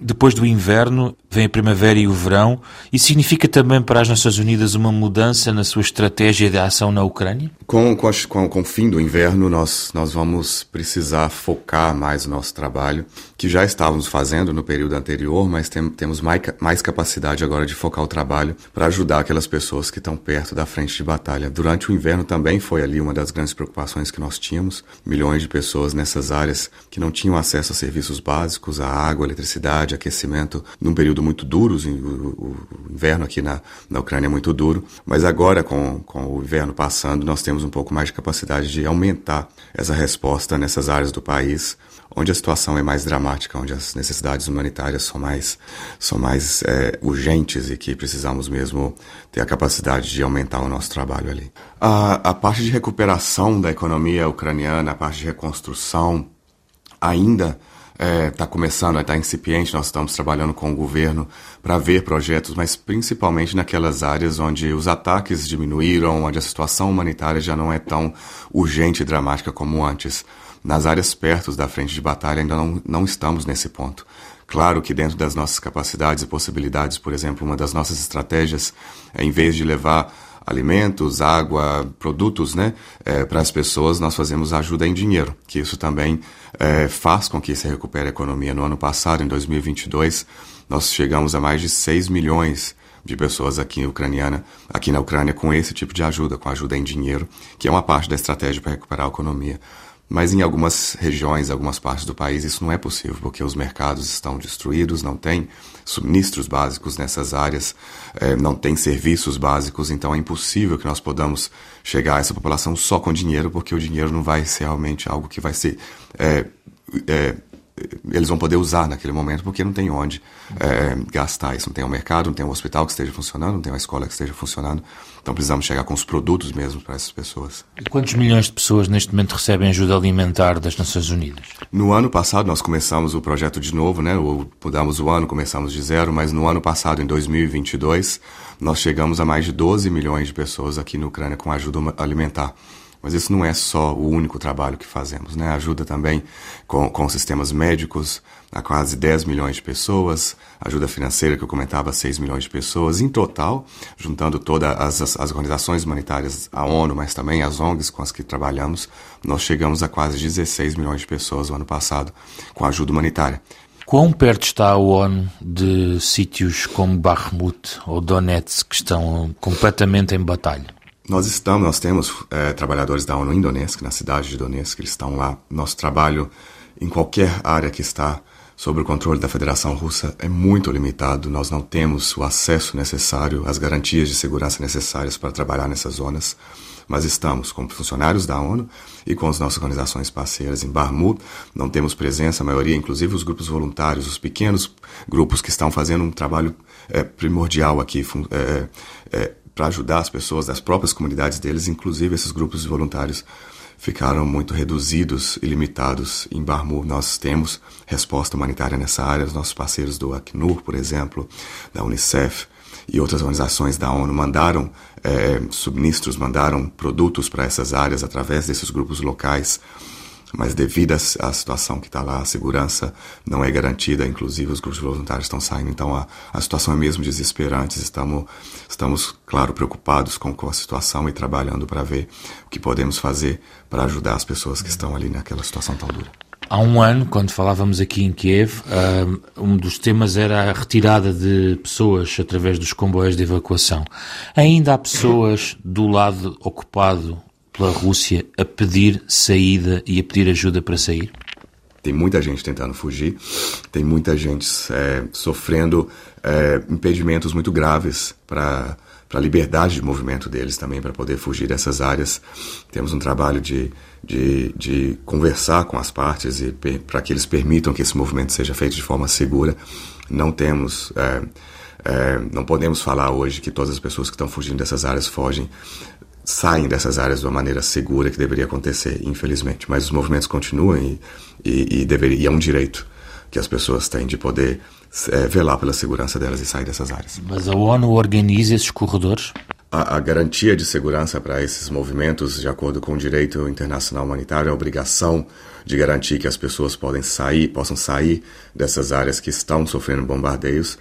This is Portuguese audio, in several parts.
depois do inverno vem a primavera e o verão. Isso significa também para as Nações Unidas uma mudança na sua estratégia de ação na Ucrânia? Com, com, com, com o fim do inverno, nós, nós vamos precisar focar mais o nosso trabalho, que já estávamos fazendo no período anterior, mas tem, temos mais, mais capacidade agora de focar o trabalho para ajudar aquelas pessoas que estão perto da frente de batalha. Durante o inverno também foi ali uma das grandes preocupações que nós tínhamos. Milhões de pessoas nessas áreas que não tinham acesso a serviços básicos, a água, a eletricidade, aquecimento, num período muito duro. O, o, o inverno aqui na, na Ucrânia é muito duro. Mas agora, com, com o inverno passando, nós temos um pouco mais de capacidade de aumentar essa resposta nessas áreas do país onde a situação é mais dramática, onde as necessidades humanitárias são mais, são mais é, urgentes e que precisamos mesmo ter a capacidade de aumentar o nosso trabalho ali. A, a parte de recuperação da economia ucraniana, a parte de reconstrução, ainda está é, tá começando, está incipiente, nós estamos trabalhando com o governo para ver projetos, mas principalmente naquelas áreas onde os ataques diminuíram, onde a situação humanitária já não é tão urgente e dramática como antes. Nas áreas perto da frente de batalha ainda não, não estamos nesse ponto. Claro que dentro das nossas capacidades e possibilidades, por exemplo, uma das nossas estratégias é, em vez de levar alimentos, água, produtos, né, é, para as pessoas, nós fazemos ajuda em dinheiro, que isso também é, faz com que se recupere a economia. No ano passado, em 2022, nós chegamos a mais de 6 milhões de pessoas aqui ucraniana, aqui na Ucrânia com esse tipo de ajuda, com ajuda em dinheiro, que é uma parte da estratégia para recuperar a economia. Mas em algumas regiões, algumas partes do país, isso não é possível, porque os mercados estão destruídos, não tem suministros básicos nessas áreas, é, não tem serviços básicos, então é impossível que nós podamos chegar a essa população só com dinheiro, porque o dinheiro não vai ser realmente algo que vai ser é, é, eles vão poder usar naquele momento, porque não tem onde é, gastar isso. Não tem um mercado, não tem um hospital que esteja funcionando, não tem uma escola que esteja funcionando. Então precisamos chegar com os produtos mesmo para essas pessoas. E quantos milhões de pessoas neste momento recebem ajuda alimentar das Nações Unidas? No ano passado nós começamos o projeto de novo, né? Mudamos o ano, começamos de zero, mas no ano passado, em 2022, nós chegamos a mais de 12 milhões de pessoas aqui na Ucrânia com ajuda alimentar. Mas isso não é só o único trabalho que fazemos, né? Ajuda também com, com sistemas médicos a quase 10 milhões de pessoas, ajuda financeira que eu comentava, 6 milhões de pessoas. Em total, juntando todas as, as organizações humanitárias, a ONU, mas também as ONGs com as que trabalhamos, nós chegamos a quase 16 milhões de pessoas no ano passado com ajuda humanitária. Quão perto está a ONU de sítios como Bakhmut ou Donetsk que estão completamente em batalha? Nós estamos, nós temos é, trabalhadores da ONU em Donetsk, na cidade de Donetsk, eles estão lá. Nosso trabalho em qualquer área que está sob o controle da Federação Russa é muito limitado. Nós não temos o acesso necessário, as garantias de segurança necessárias para trabalhar nessas zonas. Mas estamos como funcionários da ONU e com as nossas organizações parceiras em Barmut. Não temos presença, a maioria, inclusive os grupos voluntários, os pequenos grupos que estão fazendo um trabalho é, primordial aqui, é, é, para ajudar as pessoas das próprias comunidades deles, inclusive esses grupos voluntários ficaram muito reduzidos e limitados em Barmu. Nós temos resposta humanitária nessa área, os nossos parceiros do Acnur, por exemplo, da Unicef e outras organizações da ONU mandaram é, subministros, mandaram produtos para essas áreas através desses grupos locais mas devido à situação que está lá, a segurança não é garantida, inclusive os grupos voluntários estão saindo, então a, a situação é mesmo desesperante. Estamos, estamos, claro, preocupados com, com a situação e trabalhando para ver o que podemos fazer para ajudar as pessoas que estão ali naquela situação tão dura. Há um ano, quando falávamos aqui em Kiev, um dos temas era a retirada de pessoas através dos comboios de evacuação. Ainda há pessoas do lado ocupado pela Rússia a pedir saída e a pedir ajuda para sair? Tem muita gente tentando fugir, tem muita gente é, sofrendo é, impedimentos muito graves para para a liberdade de movimento deles também, para poder fugir dessas áreas. Temos um trabalho de, de, de conversar com as partes e para que eles permitam que esse movimento seja feito de forma segura. Não temos. É, é, não podemos falar hoje que todas as pessoas que estão fugindo dessas áreas fogem saem dessas áreas de uma maneira segura que deveria acontecer, infelizmente. Mas os movimentos continuam e, e, e, deveria, e é um direito que as pessoas têm de poder é, velar pela segurança delas e sair dessas áreas. Mas a ONU organiza esses corredores? a, a, garantia de segurança para esses movimentos, de acordo com o direito internacional humanitário, a obrigação de garantir que as pessoas podem sair, possam sair dessas áreas que estão sofrendo bombardeios,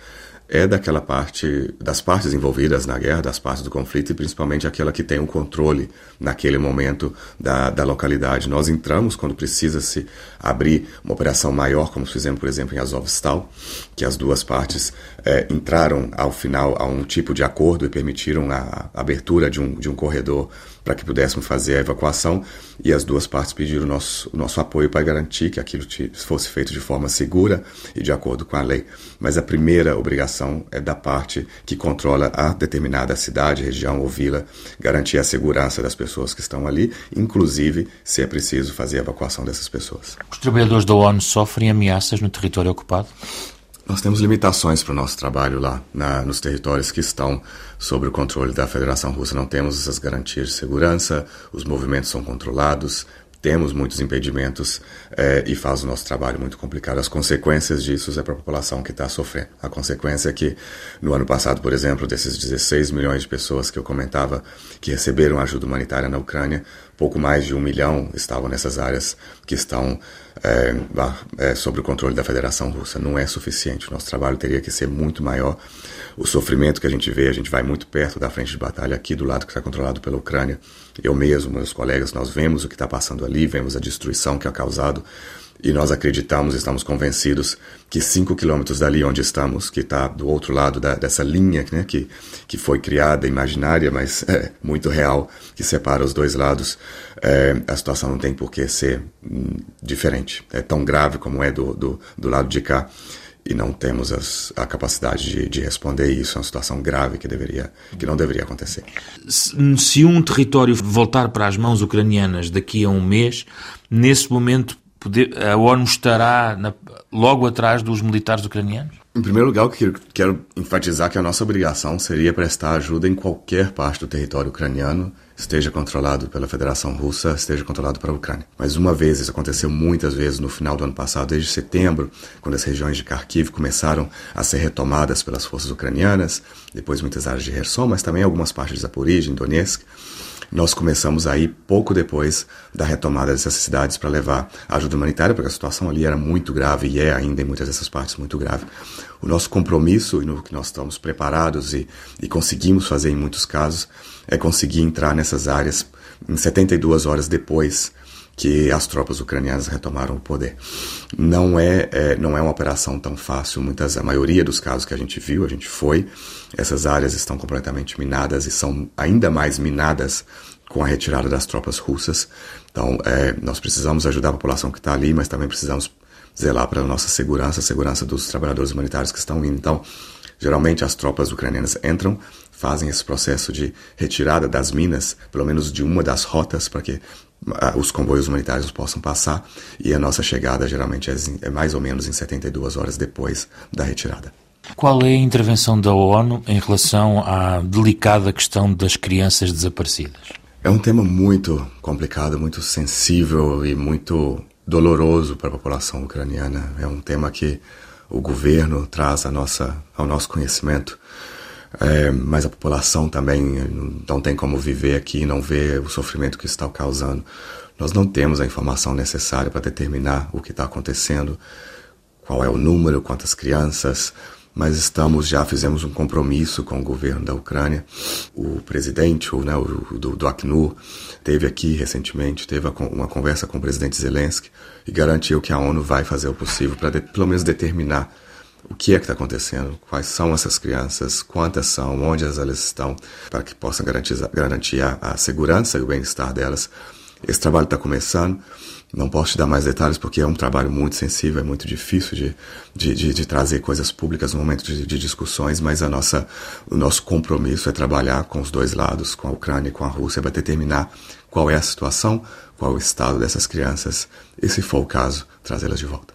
é daquela parte, das partes envolvidas na guerra, das partes do conflito, e principalmente aquela que tem o controle naquele momento da, da localidade. Nós entramos quando precisa se abrir uma operação maior, como fizemos, por exemplo, em Azovstal, que as duas partes é, entraram ao final a um tipo de acordo e permitiram a, a abertura de um, de um corredor para que pudéssemos fazer a evacuação e as duas partes pediram o nosso, o nosso apoio para garantir que aquilo fosse feito de forma segura e de acordo com a lei. Mas a primeira obrigação é da parte que controla a determinada cidade, região ou vila, garantir a segurança das pessoas que estão ali, inclusive se é preciso fazer a evacuação dessas pessoas. Os trabalhadores da ONU sofrem ameaças no território ocupado? Nós temos limitações para o nosso trabalho lá, na, nos territórios que estão sob o controle da Federação Russa. Não temos essas garantias de segurança, os movimentos são controlados, temos muitos impedimentos é, e faz o nosso trabalho muito complicado. As consequências disso é para a população que está sofrendo. A consequência é que, no ano passado, por exemplo, desses 16 milhões de pessoas que eu comentava que receberam ajuda humanitária na Ucrânia, pouco mais de um milhão estavam nessas áreas que estão é, é, sob o controle da Federação Russa. Não é suficiente. O nosso trabalho teria que ser muito maior. O sofrimento que a gente vê, a gente vai muito perto da frente de batalha aqui do lado que está controlado pela Ucrânia. Eu mesmo, meus colegas, nós vemos o que está passando ali, vemos a destruição que é causado e nós acreditamos, estamos convencidos que cinco quilômetros dali onde estamos, que está do outro lado da, dessa linha né, que, que foi criada, imaginária, mas é, muito real, que separa os dois lados, é, a situação não tem por que ser hum, diferente. É tão grave como é do, do, do lado de cá e não temos as, a capacidade de, de, responder isso. É uma situação grave que, deveria, que não deveria acontecer. Se, um território voltar para as mãos ucranianas daqui a um mês, nesse momento a ONU estará na, logo atrás dos militares ucranianos? Em primeiro lugar, eu quero, quero enfatizar que a nossa obrigação seria prestar ajuda em qualquer parte do território ucraniano, esteja controlado pela Federação Russa, esteja controlado pela Ucrânia. Mas uma vez, isso aconteceu muitas vezes no final do ano passado, desde setembro, quando as regiões de Kharkiv começaram a ser retomadas pelas forças ucranianas, depois muitas áreas de Kherson, mas também algumas partes de Zaporizhia, Donetsk. Nós começamos aí pouco depois da retomada dessas cidades para levar ajuda humanitária, porque a situação ali era muito grave e é ainda em muitas dessas partes muito grave. O nosso compromisso e no que nós estamos preparados e, e conseguimos fazer em muitos casos é conseguir entrar nessas áreas em 72 horas depois que as tropas ucranianas retomaram o poder. Não é, é, não é uma operação tão fácil. Muitas, a maioria dos casos que a gente viu, a gente foi. Essas áreas estão completamente minadas e são ainda mais minadas com a retirada das tropas russas. Então, é, nós precisamos ajudar a população que está ali, mas também precisamos zelar para a nossa segurança, a segurança dos trabalhadores humanitários que estão indo. Então, geralmente as tropas ucranianas entram, fazem esse processo de retirada das minas, pelo menos de uma das rotas, para que os comboios humanitários possam passar e a nossa chegada geralmente é, é mais ou menos em 72 horas depois da retirada. Qual é a intervenção da ONU em relação à delicada questão das crianças desaparecidas? É um tema muito complicado, muito sensível e muito doloroso para a população ucraniana. É um tema que o governo traz nossa, ao nosso conhecimento é, mas a população também não tem como viver aqui e não ver o sofrimento que está causando. Nós não temos a informação necessária para determinar o que está acontecendo, qual é o número, quantas crianças, mas estamos já fizemos um compromisso com o governo da Ucrânia. O presidente, o, né, o, do, do Acnur, teve aqui recentemente, teve uma conversa com o presidente Zelensky e garantiu que a ONU vai fazer o possível para pelo menos determinar o que é que está acontecendo, quais são essas crianças, quantas são, onde elas estão, para que possa garantir, garantir a, a segurança e o bem-estar delas. Esse trabalho está começando, não posso te dar mais detalhes porque é um trabalho muito sensível, é muito difícil de, de, de, de trazer coisas públicas no momento de, de, discussões, mas a nossa, o nosso compromisso é trabalhar com os dois lados, com a Ucrânia e com a Rússia, para determinar qual é a situação, qual é o estado dessas crianças e, se for o caso, trazê-las de volta.